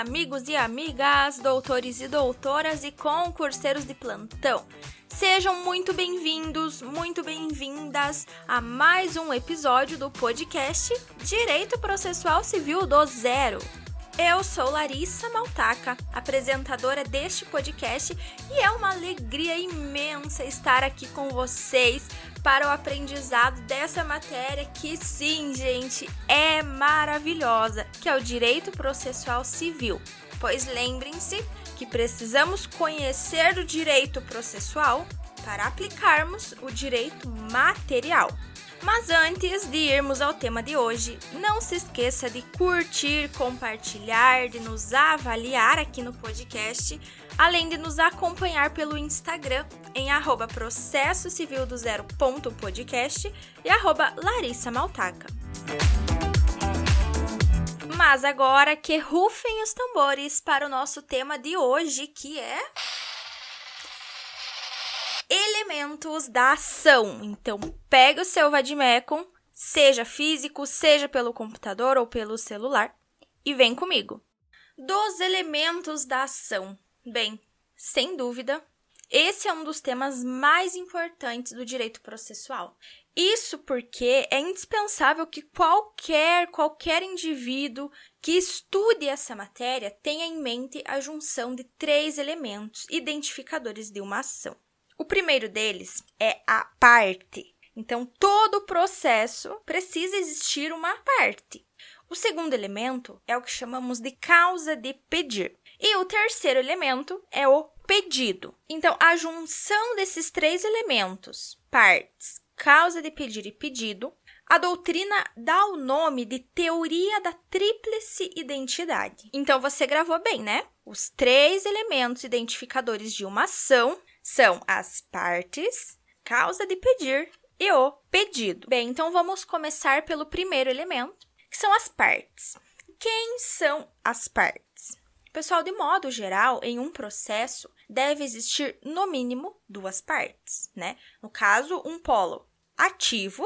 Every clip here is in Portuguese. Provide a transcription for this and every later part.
amigos e amigas, doutores e doutoras e concurseiros de plantão. Sejam muito bem-vindos, muito bem-vindas a mais um episódio do podcast Direito Processual Civil do Zero. Eu sou Larissa Maltaca, apresentadora deste podcast, e é uma alegria imensa estar aqui com vocês para o aprendizado dessa matéria que sim, gente, é maravilhosa, que é o direito processual civil. Pois lembrem-se que precisamos conhecer o direito processual para aplicarmos o direito material. Mas antes de irmos ao tema de hoje, não se esqueça de curtir, compartilhar, de nos avaliar aqui no podcast, além de nos acompanhar pelo Instagram em arroba processo civil do zero ponto podcast e arroba Larissa Maltaca. Mas agora que rufem os tambores para o nosso tema de hoje, que é elementos da ação. Então, pega o seu Vadimecum, seja físico, seja pelo computador ou pelo celular, e vem comigo. Dos elementos da ação. Bem, sem dúvida, esse é um dos temas mais importantes do direito processual. Isso porque é indispensável que qualquer qualquer indivíduo que estude essa matéria tenha em mente a junção de três elementos identificadores de uma ação. O primeiro deles é a parte. Então, todo processo precisa existir uma parte. O segundo elemento é o que chamamos de causa de pedir. E o terceiro elemento é o pedido. Então, a junção desses três elementos, partes, causa de pedir e pedido, a doutrina dá o nome de teoria da tríplice identidade. Então, você gravou bem, né? Os três elementos identificadores de uma ação são as partes, causa de pedir e o pedido. Bem, então vamos começar pelo primeiro elemento, que são as partes. Quem são as partes? Pessoal, de modo geral, em um processo deve existir no mínimo duas partes, né? No caso, um polo ativo,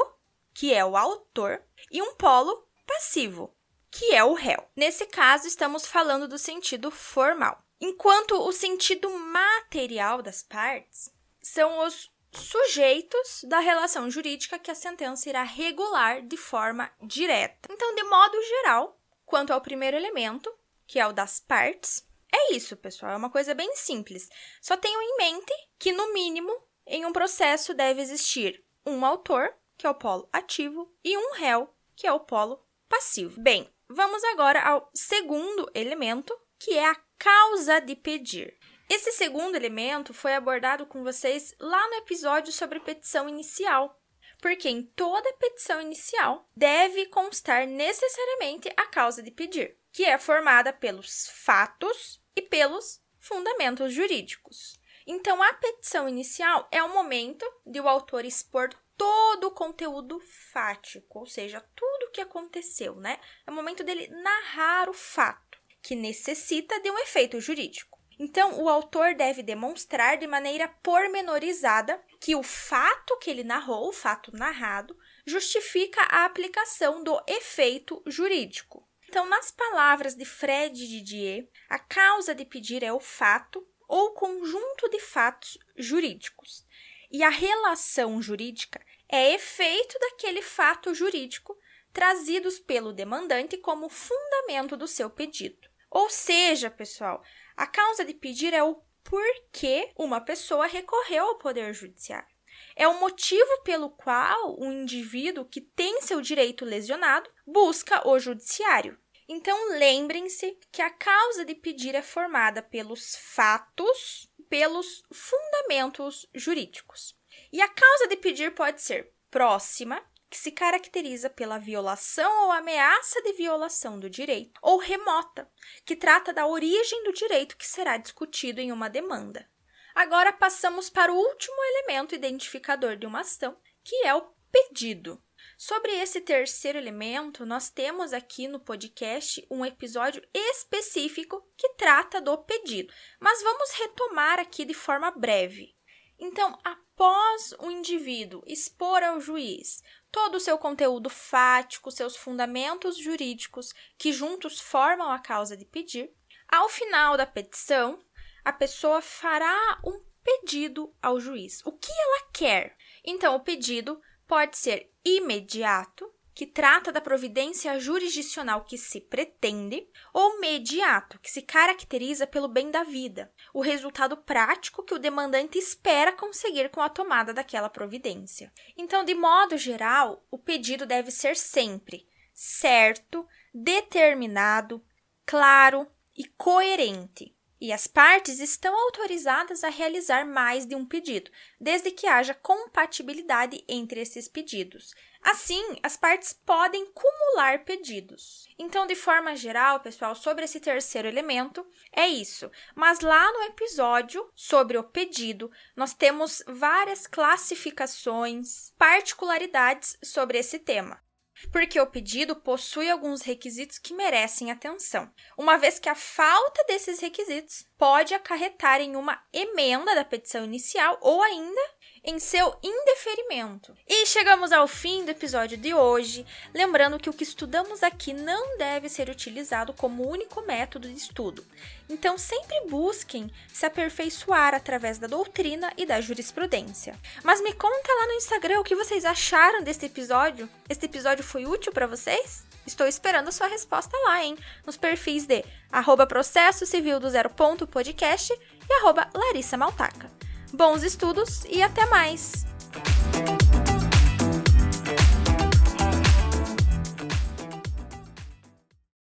que é o autor, e um polo passivo, que é o réu. Nesse caso, estamos falando do sentido formal. Enquanto o sentido material das partes são os sujeitos da relação jurídica que a sentença irá regular de forma direta. Então, de modo geral, quanto ao primeiro elemento, que é o das partes, é isso, pessoal, é uma coisa bem simples. Só tenham em mente que, no mínimo, em um processo deve existir um autor, que é o polo ativo, e um réu, que é o polo passivo. Bem, vamos agora ao segundo elemento, que é a causa de pedir. Esse segundo elemento foi abordado com vocês lá no episódio sobre petição inicial, porque em toda petição inicial deve constar necessariamente a causa de pedir, que é formada pelos fatos e pelos fundamentos jurídicos. Então, a petição inicial é o momento de o autor expor todo o conteúdo fático, ou seja, tudo o que aconteceu, né? É o momento dele narrar o fato que necessita de um efeito jurídico. Então, o autor deve demonstrar de maneira pormenorizada que o fato que ele narrou, o fato narrado, justifica a aplicação do efeito jurídico. Então, nas palavras de Fred Didier, a causa de pedir é o fato ou conjunto de fatos jurídicos, e a relação jurídica é efeito daquele fato jurídico trazidos pelo demandante como fundamento do seu pedido. Ou seja, pessoal, a causa de pedir é o porquê uma pessoa recorreu ao Poder Judiciário. É o motivo pelo qual o indivíduo que tem seu direito lesionado busca o Judiciário. Então, lembrem-se que a causa de pedir é formada pelos fatos, pelos fundamentos jurídicos. E a causa de pedir pode ser próxima, que se caracteriza pela violação ou ameaça de violação do direito, ou remota, que trata da origem do direito que será discutido em uma demanda. Agora passamos para o último elemento identificador de uma ação, que é o pedido. Sobre esse terceiro elemento, nós temos aqui no podcast um episódio específico que trata do pedido, mas vamos retomar aqui de forma breve. Então, após o indivíduo expor ao juiz todo o seu conteúdo fático, seus fundamentos jurídicos, que juntos formam a causa de pedir, Ao final da petição, a pessoa fará um pedido ao juiz. O que ela quer? Então, o pedido pode ser imediato, que trata da providência jurisdicional que se pretende, ou mediato, que se caracteriza pelo bem da vida, o resultado prático que o demandante espera conseguir com a tomada daquela providência. Então, de modo geral, o pedido deve ser sempre certo, determinado, claro e coerente. E as partes estão autorizadas a realizar mais de um pedido, desde que haja compatibilidade entre esses pedidos. Assim, as partes podem cumular pedidos. Então, de forma geral, pessoal, sobre esse terceiro elemento, é isso. Mas lá no episódio sobre o pedido, nós temos várias classificações, particularidades sobre esse tema porque o pedido possui alguns requisitos que merecem atenção, uma vez que a falta desses requisitos pode acarretar em uma emenda da petição inicial ou ainda em seu indeferimento. E chegamos ao fim do episódio de hoje, lembrando que o que estudamos aqui não deve ser utilizado como único método de estudo. Então, sempre busquem se aperfeiçoar através da doutrina e da jurisprudência. Mas me conta lá no Instagram o que vocês acharam desse episódio. Este episódio foi útil para vocês? Estou esperando a sua resposta lá, hein? Nos perfis de arroba processo civil do zero ponto podcast e arroba Larissa Maltaca. Bons estudos e até mais!